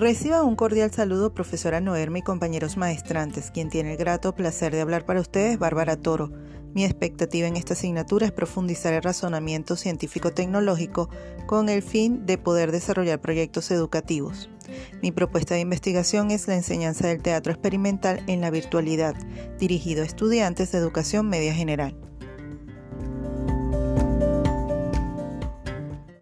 Reciba un cordial saludo, profesora Noerme y compañeros maestrantes. Quien tiene el grato placer de hablar para ustedes, Bárbara Toro. Mi expectativa en esta asignatura es profundizar el razonamiento científico-tecnológico con el fin de poder desarrollar proyectos educativos. Mi propuesta de investigación es la enseñanza del teatro experimental en la virtualidad, dirigido a estudiantes de educación media general.